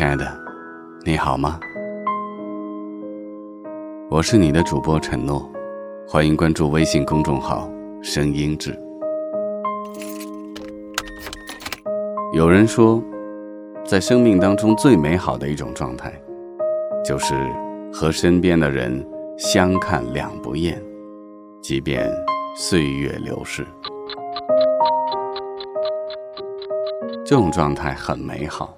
亲爱的，你好吗？我是你的主播陈诺，欢迎关注微信公众号“声音志”。有人说，在生命当中最美好的一种状态，就是和身边的人相看两不厌，即便岁月流逝，这种状态很美好。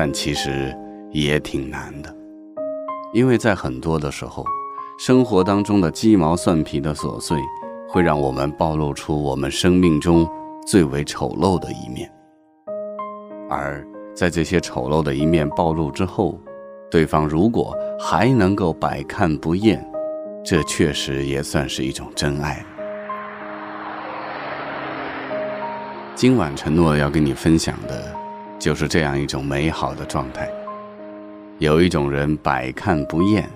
但其实也挺难的，因为在很多的时候，生活当中的鸡毛蒜皮的琐碎，会让我们暴露出我们生命中最为丑陋的一面。而在这些丑陋的一面暴露之后，对方如果还能够百看不厌，这确实也算是一种真爱。今晚承诺要跟你分享的。就是这样一种美好的状态，有一种人百看不厌，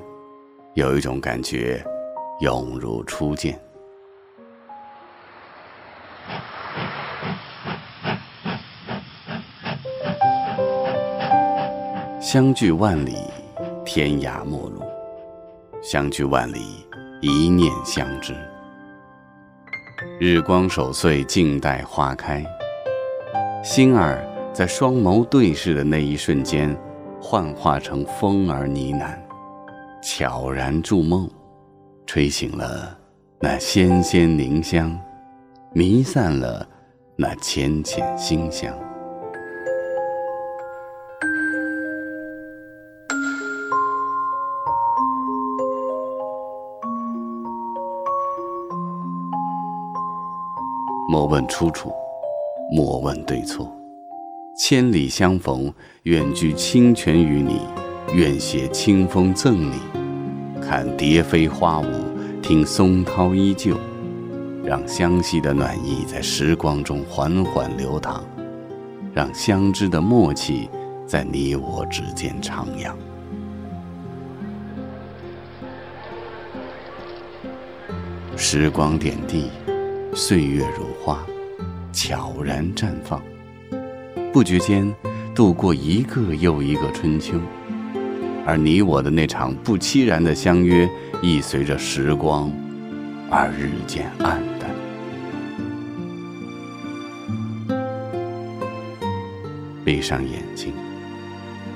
有一种感觉永如初见。相距万里，天涯陌路；相距万里，一念相知。日光守岁，静待花开，心儿。在双眸对视的那一瞬间，幻化成风儿呢喃，悄然筑梦，吹醒了那纤纤凝香，弥散了那浅浅馨香。莫问出处，莫问对错。千里相逢，愿具清泉与你，愿携清风赠你。看蝶飞花舞，听松涛依旧，让相惜的暖意在时光中缓缓流淌，让相知的默契在你我之间徜徉。时光点滴，岁月如花，悄然绽放。不觉间，度过一个又一个春秋，而你我的那场不期然的相约，亦随着时光而日渐黯淡。闭上眼睛，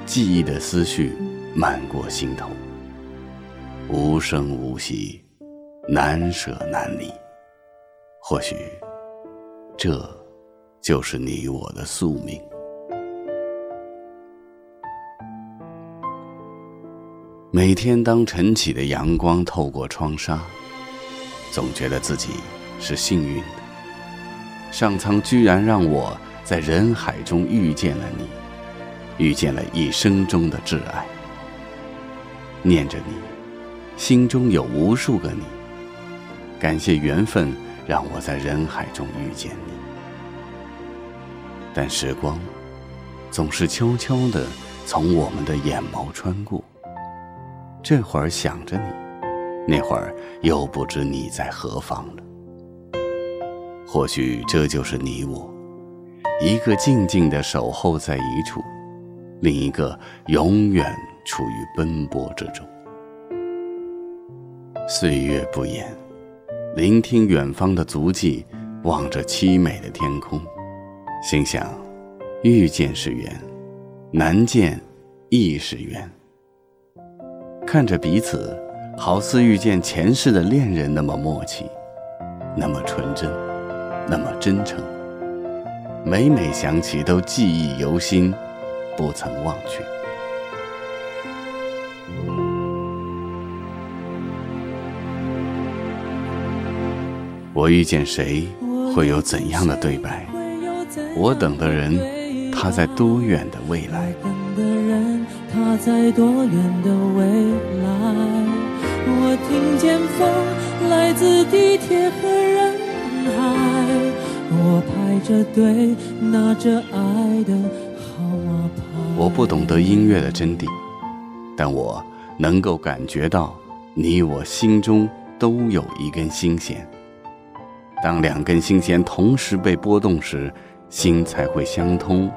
记忆的思绪漫过心头，无声无息，难舍难离。或许，这。就是你我的宿命。每天当晨起的阳光透过窗纱，总觉得自己是幸运的。上苍居然让我在人海中遇见了你，遇见了一生中的挚爱。念着你，心中有无数个你。感谢缘分，让我在人海中遇见你。但时光总是悄悄地从我们的眼眸穿过，这会儿想着你，那会儿又不知你在何方了。或许这就是你我，一个静静的守候在一处，另一个永远处于奔波之中。岁月不言，聆听远方的足迹，望着凄美的天空。心想，遇见是缘，难见亦是缘。看着彼此，好似遇见前世的恋人那么默契，那么纯真，那么真诚。每每想起，都记忆犹新，不曾忘却。我遇见谁，会有怎样的对白？我等的人，他在多远的未来？等的人，他在多远的未来？我听见风来自地铁和人海，我排着队拿着爱的号码牌。我不懂得音乐的真谛，但我能够感觉到，你我心中都有一根心弦。当两根心弦同时被拨动时，心才会相通，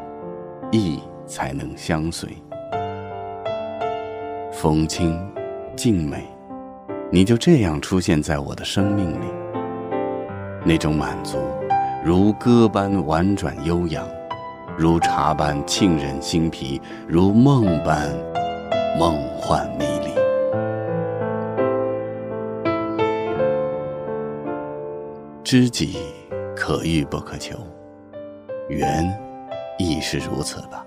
意才能相随。风轻，静美，你就这样出现在我的生命里。那种满足，如歌般婉转悠扬，如茶般沁人心脾，如梦般梦幻迷离。知己可遇不可求，缘亦是如此吧。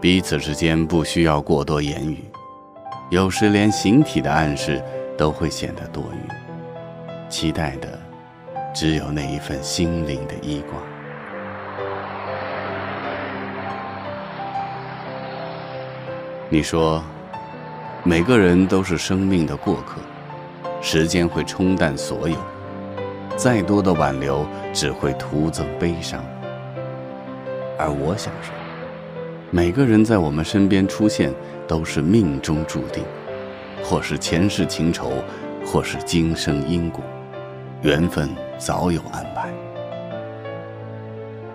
彼此之间不需要过多言语，有时连形体的暗示都会显得多余。期待的只有那一份心灵的依挂。你说，每个人都是生命的过客，时间会冲淡所有。再多的挽留，只会徒增悲伤。而我想说，每个人在我们身边出现，都是命中注定，或是前世情仇，或是今生因果，缘分早有安排。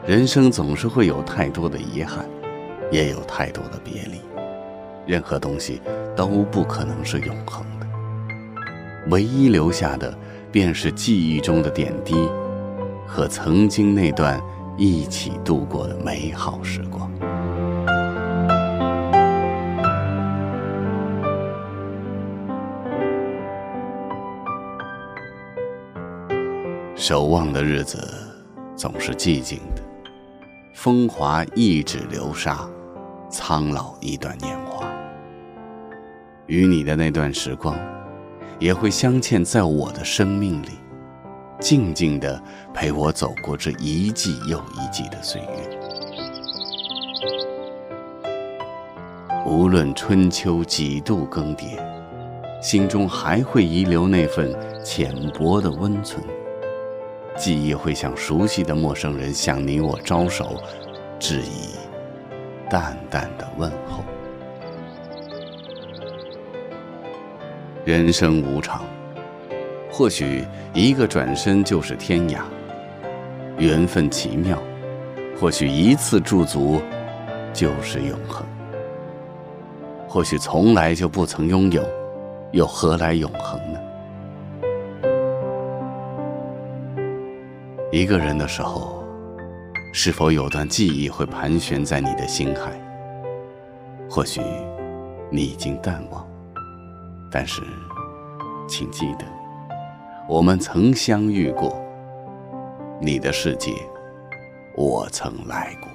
人生总是会有太多的遗憾，也有太多的别离，任何东西都不可能是永恒的，唯一留下的。便是记忆中的点滴，和曾经那段一起度过的美好时光。守望的日子总是寂静的，风华一指流沙，苍老一段年华。与你的那段时光。也会镶嵌在我的生命里，静静地陪我走过这一季又一季的岁月。无论春秋几度更迭，心中还会遗留那份浅薄的温存。记忆会像熟悉的陌生人向你我招手，致以淡淡的问候。人生无常，或许一个转身就是天涯；缘分奇妙，或许一次驻足就是永恒；或许从来就不曾拥有，又何来永恒呢？一个人的时候，是否有段记忆会盘旋在你的心海？或许你已经淡忘。但是，请记得，我们曾相遇过。你的世界，我曾来过。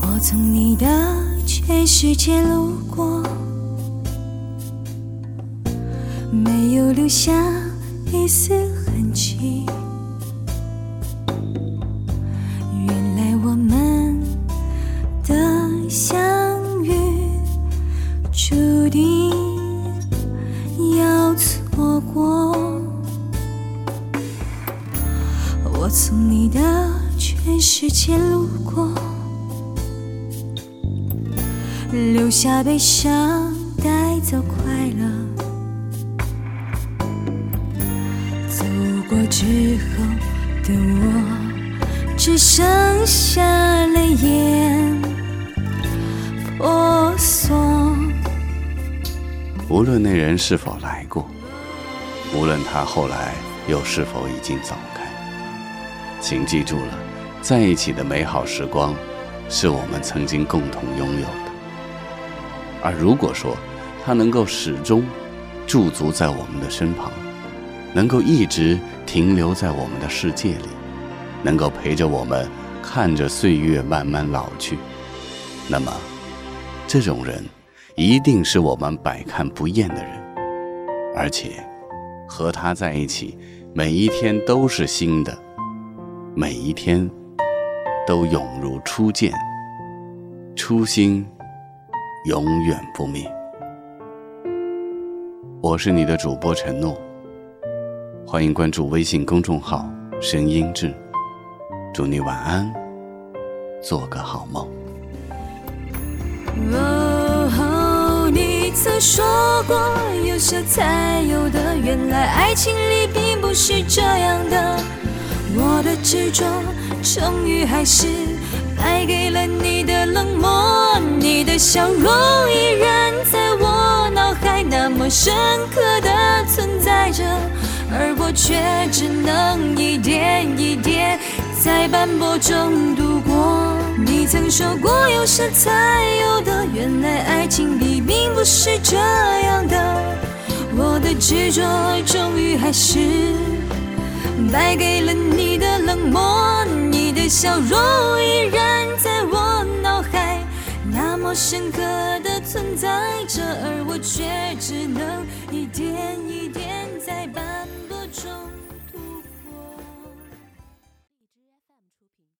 我从你的全世界路过，没有留下一丝痕迹。全世界路过，留下悲伤，带走快乐。走过之后的我，只剩下泪眼婆娑。无论那人是否来过，无论他后来又是否已经走开，请记住了，在一起的美好时光，是我们曾经共同拥有的。而如果说他能够始终驻足在我们的身旁，能够一直停留在我们的世界里，能够陪着我们看着岁月慢慢老去，那么，这种人。一定是我们百看不厌的人，而且和他在一起，每一天都是新的，每一天都永如初见，初心永远不灭。我是你的主播陈诺，欢迎关注微信公众号“声音志”，祝你晚安，做个好梦。哦，你曾说过有舍才有的，原来爱情里并不是这样的。我的执着终于还是败给了你的冷漠，你的笑容依然在我脑海那么深刻的存在着，而我却只能一点一点在斑驳中度过。你曾说过有舍才有的，原来爱情里并不是这样的。我的执着终于还是败给了你的冷漠，笑容依然在我脑海那么深刻的存在着，而我却只能一点一点在斑驳中。